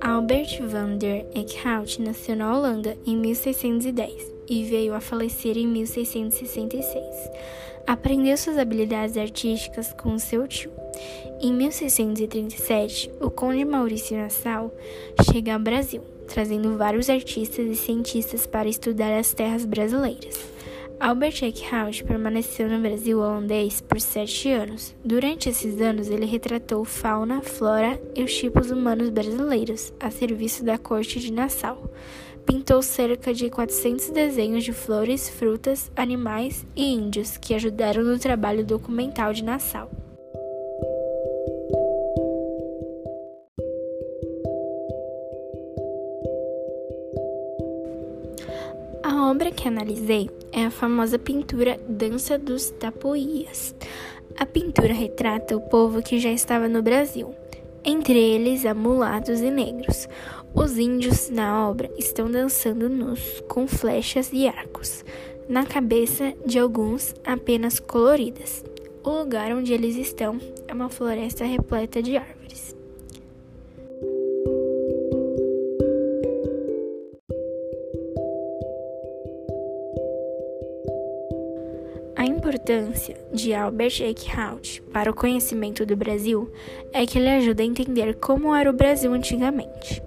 Albert van der Eekhout nasceu na Holanda em 1610 e veio a falecer em 1666. Aprendeu suas habilidades artísticas com seu tio. Em 1637, o conde Maurício Nassau chega ao Brasil, trazendo vários artistas e cientistas para estudar as terras brasileiras. Albert Eckhout permaneceu no Brasil holandês por sete anos. Durante esses anos, ele retratou fauna, flora e os tipos humanos brasileiros, a serviço da corte de Nassau. Pintou cerca de 400 desenhos de flores, frutas, animais e índios que ajudaram no trabalho documental de Nassau. A obra que analisei é a famosa pintura Dança dos Tapuias. A pintura retrata o povo que já estava no Brasil, entre eles há mulatos e negros. Os índios na obra estão dançando nus, com flechas e arcos, na cabeça de alguns apenas coloridas. O lugar onde eles estão é uma floresta repleta de árvores. A importância de Albert Eckhout para o conhecimento do Brasil é que ele ajuda a entender como era o Brasil antigamente.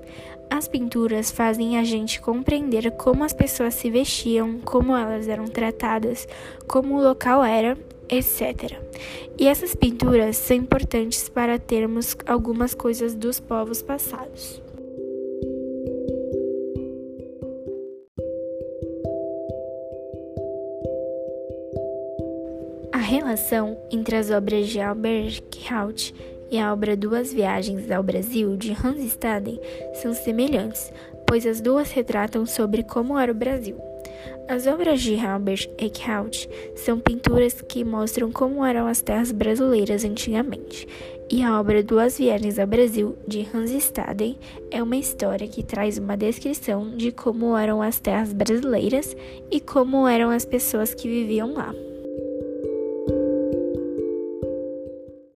As pinturas fazem a gente compreender como as pessoas se vestiam, como elas eram tratadas, como o local era, etc. E essas pinturas são importantes para termos algumas coisas dos povos passados. Relação entre as obras de Albert Hout e a obra Duas Viagens ao Brasil de Hans Staden são semelhantes, pois as duas retratam sobre como era o Brasil. As obras de Albert Eckhout são pinturas que mostram como eram as terras brasileiras antigamente, e a obra Duas Viagens ao Brasil de Hans Staden é uma história que traz uma descrição de como eram as terras brasileiras e como eram as pessoas que viviam lá.